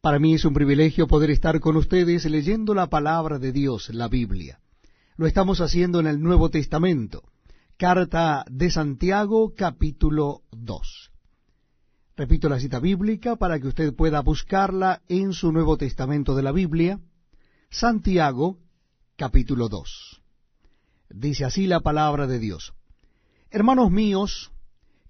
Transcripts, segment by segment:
Para mí es un privilegio poder estar con ustedes leyendo la palabra de Dios, la Biblia. Lo estamos haciendo en el Nuevo Testamento. Carta de Santiago, capítulo 2. Repito la cita bíblica para que usted pueda buscarla en su Nuevo Testamento de la Biblia. Santiago, capítulo 2. Dice así la palabra de Dios. Hermanos míos,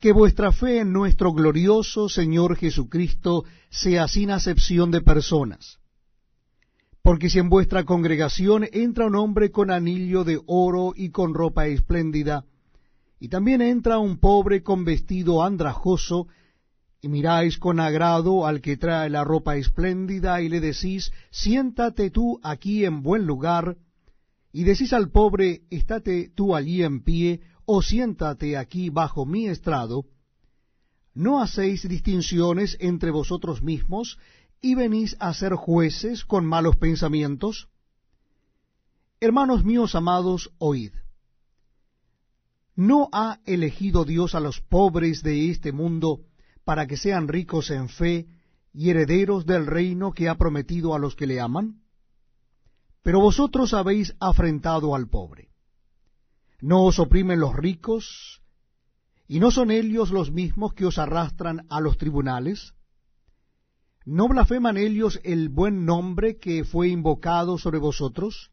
que vuestra fe en nuestro glorioso Señor Jesucristo sea sin acepción de personas. Porque si en vuestra congregación entra un hombre con anillo de oro y con ropa espléndida, y también entra un pobre con vestido andrajoso, y miráis con agrado al que trae la ropa espléndida, y le decís, siéntate tú aquí en buen lugar, y decís al pobre, estate tú allí en pie, o siéntate aquí bajo mi estrado, ¿no hacéis distinciones entre vosotros mismos y venís a ser jueces con malos pensamientos? Hermanos míos amados, oíd. ¿No ha elegido Dios a los pobres de este mundo para que sean ricos en fe y herederos del reino que ha prometido a los que le aman? Pero vosotros habéis afrentado al pobre. ¿No os oprimen los ricos? ¿Y no son ellos los mismos que os arrastran a los tribunales? ¿No blasfeman ellos el buen nombre que fue invocado sobre vosotros?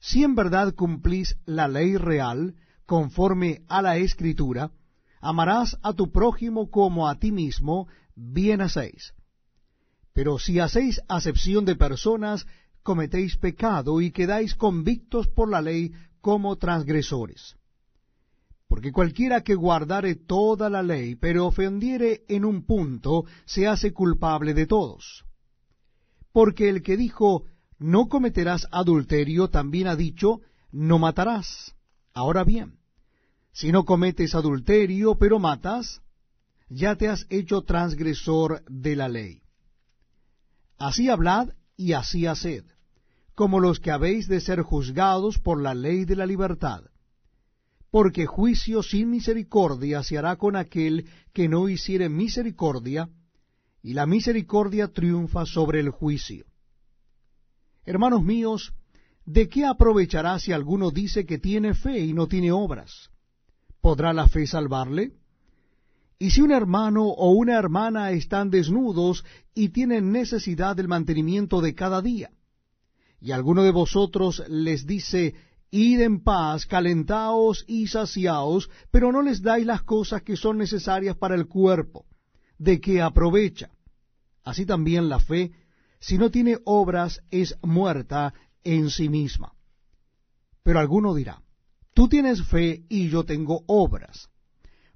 Si en verdad cumplís la ley real, conforme a la Escritura, amarás a tu prójimo como a ti mismo, bien hacéis. Pero si hacéis acepción de personas, cometéis pecado y quedáis convictos por la ley como transgresores. Porque cualquiera que guardare toda la ley, pero ofendiere en un punto, se hace culpable de todos. Porque el que dijo, no cometerás adulterio, también ha dicho, no matarás. Ahora bien, si no cometes adulterio, pero matas, ya te has hecho transgresor de la ley. Así hablad y así haced como los que habéis de ser juzgados por la ley de la libertad. Porque juicio sin misericordia se hará con aquel que no hiciere misericordia, y la misericordia triunfa sobre el juicio. Hermanos míos, ¿de qué aprovechará si alguno dice que tiene fe y no tiene obras? ¿Podrá la fe salvarle? Y si un hermano o una hermana están desnudos y tienen necesidad del mantenimiento de cada día, y alguno de vosotros les dice, Id en paz, calentaos y saciaos, pero no les dais las cosas que son necesarias para el cuerpo, de qué aprovecha. Así también la fe, si no tiene obras, es muerta en sí misma. Pero alguno dirá, tú tienes fe y yo tengo obras.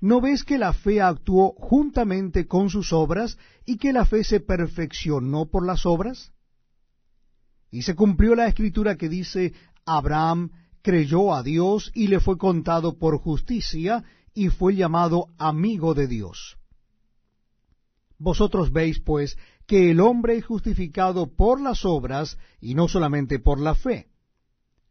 ¿No ves que la fe actuó juntamente con sus obras y que la fe se perfeccionó por las obras? Y se cumplió la escritura que dice, Abraham creyó a Dios y le fue contado por justicia y fue llamado amigo de Dios. Vosotros veis, pues, que el hombre es justificado por las obras y no solamente por la fe.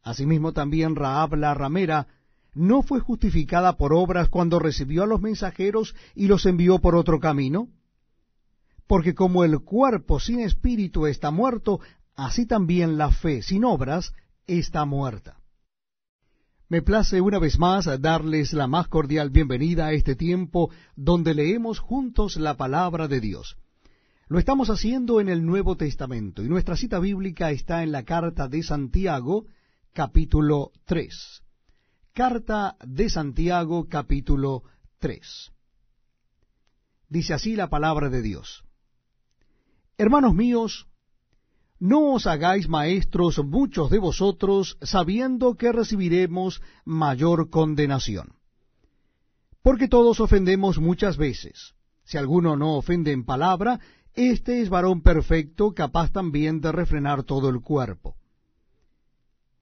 Asimismo también Raab la ramera no fue justificada por obras cuando recibió a los mensajeros y los envió por otro camino. Porque como el cuerpo sin espíritu está muerto, así también la fe sin obras está muerta. Me place una vez más darles la más cordial bienvenida a este tiempo donde leemos juntos la palabra de Dios. Lo estamos haciendo en el Nuevo Testamento y nuestra cita bíblica está en la carta de Santiago, capítulo 3. Carta de Santiago, capítulo 3. Dice así la palabra de Dios. Hermanos míos, no os hagáis maestros muchos de vosotros, sabiendo que recibiremos mayor condenación. Porque todos ofendemos muchas veces. Si alguno no ofende en palabra, éste es varón perfecto, capaz también de refrenar todo el cuerpo.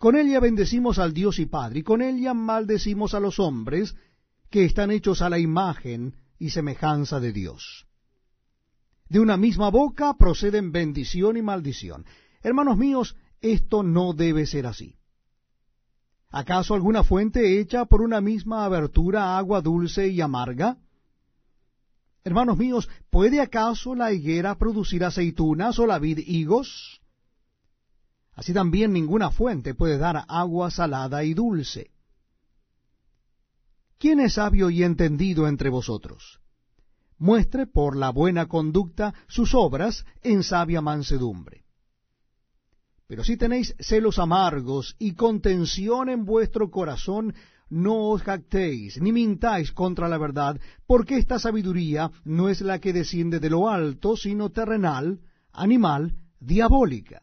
Con ella bendecimos al Dios y Padre, y con ella maldecimos a los hombres que están hechos a la imagen y semejanza de Dios. De una misma boca proceden bendición y maldición. Hermanos míos, esto no debe ser así. ¿Acaso alguna fuente hecha por una misma abertura agua dulce y amarga? Hermanos míos, ¿puede acaso la higuera producir aceitunas o la vid higos? Así también ninguna fuente puede dar agua salada y dulce. ¿Quién es sabio y entendido entre vosotros? Muestre por la buena conducta sus obras en sabia mansedumbre. Pero si tenéis celos amargos y contención en vuestro corazón, no os jactéis, ni mintáis contra la verdad, porque esta sabiduría no es la que desciende de lo alto, sino terrenal, animal, diabólica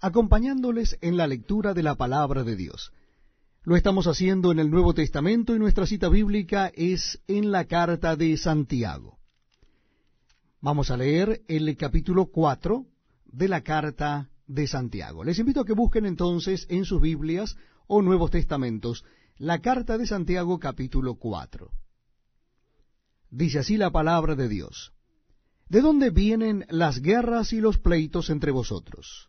acompañándoles en la lectura de la palabra de Dios. Lo estamos haciendo en el Nuevo Testamento y nuestra cita bíblica es en la carta de Santiago. Vamos a leer el capítulo 4 de la carta de Santiago. Les invito a que busquen entonces en sus Biblias o Nuevos Testamentos la carta de Santiago capítulo 4. Dice así la palabra de Dios. ¿De dónde vienen las guerras y los pleitos entre vosotros?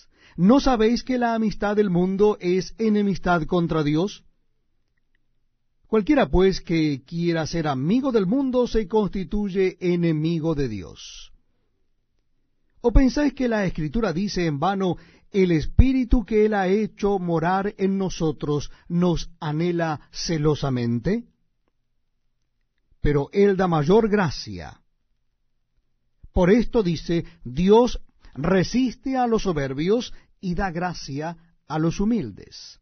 ¿No sabéis que la amistad del mundo es enemistad contra Dios? Cualquiera pues que quiera ser amigo del mundo se constituye enemigo de Dios. ¿O pensáis que la Escritura dice en vano, el Espíritu que Él ha hecho morar en nosotros nos anhela celosamente? Pero Él da mayor gracia. Por esto dice, Dios resiste a los soberbios y da gracia a los humildes.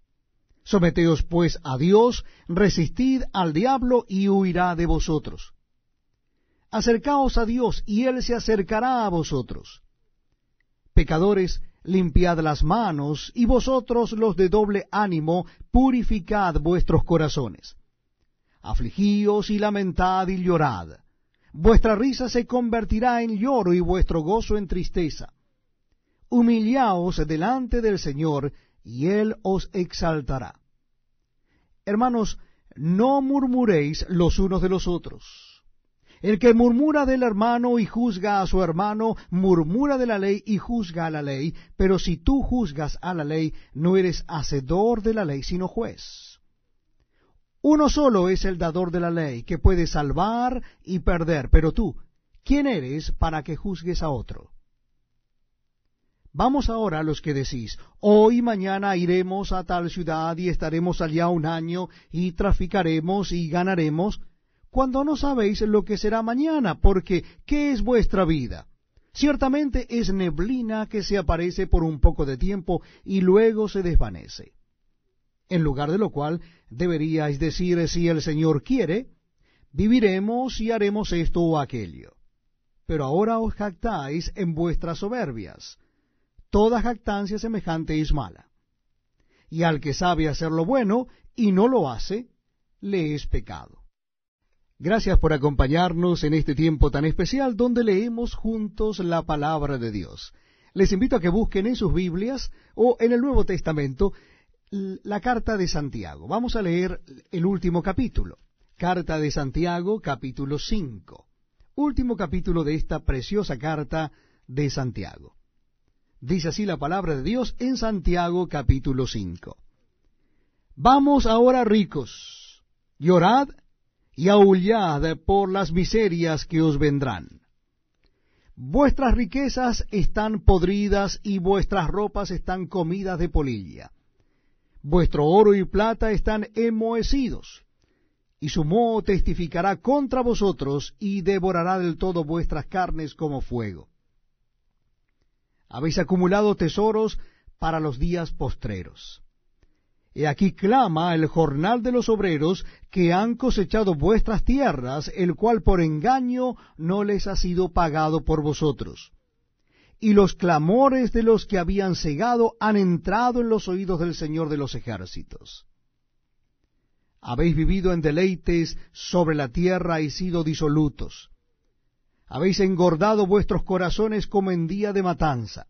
Someteos pues a Dios, resistid al diablo y huirá de vosotros. Acercaos a Dios y Él se acercará a vosotros. Pecadores, limpiad las manos, y vosotros los de doble ánimo, purificad vuestros corazones. Afligíos y lamentad y llorad. Vuestra risa se convertirá en lloro y vuestro gozo en tristeza humillaos delante del Señor, y Él os exaltará. Hermanos, no murmuréis los unos de los otros. El que murmura del hermano y juzga a su hermano, murmura de la ley y juzga a la ley, pero si tú juzgas a la ley, no eres hacedor de la ley, sino juez. Uno solo es el dador de la ley, que puede salvar y perder, pero tú, ¿quién eres para que juzgues a otro? Vamos ahora a los que decís, hoy mañana iremos a tal ciudad y estaremos allá un año y traficaremos y ganaremos, cuando no sabéis lo que será mañana, porque ¿qué es vuestra vida? Ciertamente es neblina que se aparece por un poco de tiempo y luego se desvanece. En lugar de lo cual deberíais decir, si el Señor quiere, viviremos y haremos esto o aquello. Pero ahora os jactáis en vuestras soberbias toda jactancia semejante es mala. Y al que sabe hacer lo bueno y no lo hace, le es pecado. Gracias por acompañarnos en este tiempo tan especial donde leemos juntos la palabra de Dios. Les invito a que busquen en sus Biblias o en el Nuevo Testamento la carta de Santiago. Vamos a leer el último capítulo. Carta de Santiago, capítulo 5. Último capítulo de esta preciosa carta de Santiago. Dice así la palabra de Dios en Santiago capítulo 5. Vamos ahora ricos, llorad y aullad por las miserias que os vendrán. Vuestras riquezas están podridas y vuestras ropas están comidas de polilla. Vuestro oro y plata están enmohecidos, y su moho testificará contra vosotros y devorará del todo vuestras carnes como fuego habéis acumulado tesoros para los días postreros. He aquí clama el jornal de los obreros que han cosechado vuestras tierras, el cual por engaño no les ha sido pagado por vosotros. Y los clamores de los que habían cegado han entrado en los oídos del Señor de los ejércitos. Habéis vivido en deleites sobre la tierra y sido disolutos habéis engordado vuestros corazones como en día de matanza.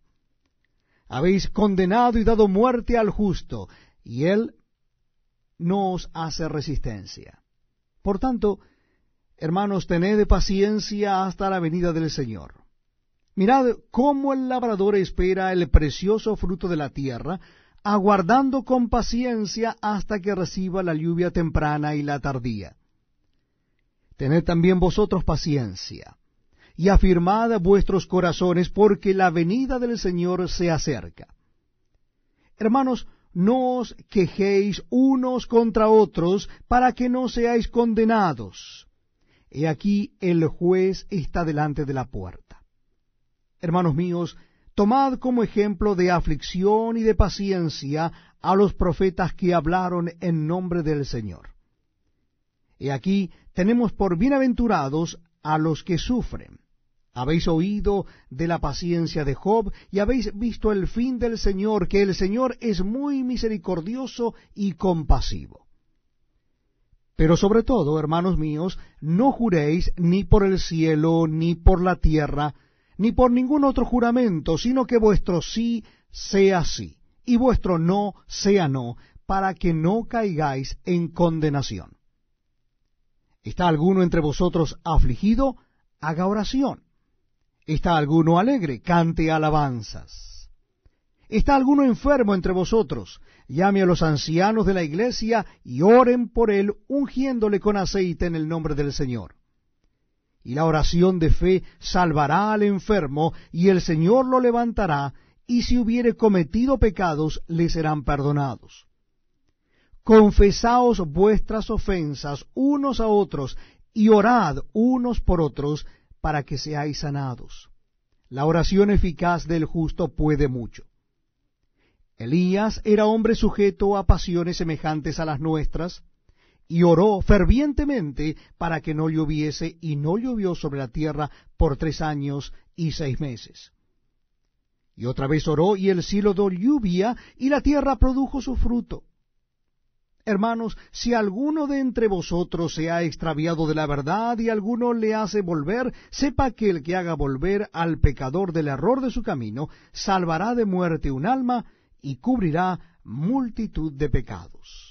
Habéis condenado y dado muerte al justo, y él no os hace resistencia. Por tanto, hermanos, tened paciencia hasta la venida del Señor. Mirad cómo el labrador espera el precioso fruto de la tierra, aguardando con paciencia hasta que reciba la lluvia temprana y la tardía. Tened también vosotros paciencia y afirmad vuestros corazones, porque la venida del Señor se acerca. Hermanos, no os quejéis unos contra otros, para que no seáis condenados. He aquí el juez está delante de la puerta. Hermanos míos, tomad como ejemplo de aflicción y de paciencia a los profetas que hablaron en nombre del Señor. He aquí tenemos por bienaventurados a los que sufren. Habéis oído de la paciencia de Job y habéis visto el fin del Señor, que el Señor es muy misericordioso y compasivo. Pero sobre todo, hermanos míos, no juréis ni por el cielo, ni por la tierra, ni por ningún otro juramento, sino que vuestro sí sea sí, y vuestro no sea no, para que no caigáis en condenación. ¿Está alguno entre vosotros afligido? Haga oración. ¿Está alguno alegre? Cante alabanzas. ¿Está alguno enfermo entre vosotros? Llame a los ancianos de la iglesia y oren por él, ungiéndole con aceite en el nombre del Señor. Y la oración de fe salvará al enfermo, y el Señor lo levantará, y si hubiere cometido pecados, le serán perdonados. Confesaos vuestras ofensas unos a otros, y orad unos por otros, para que seáis sanados. La oración eficaz del justo puede mucho. Elías era hombre sujeto a pasiones semejantes a las nuestras, y oró fervientemente para que no lloviese, y no llovió sobre la tierra por tres años y seis meses. Y otra vez oró, y el cielo dio lluvia, y la tierra produjo su fruto. Hermanos, si alguno de entre vosotros se ha extraviado de la verdad y alguno le hace volver, sepa que el que haga volver al pecador del error de su camino, salvará de muerte un alma y cubrirá multitud de pecados.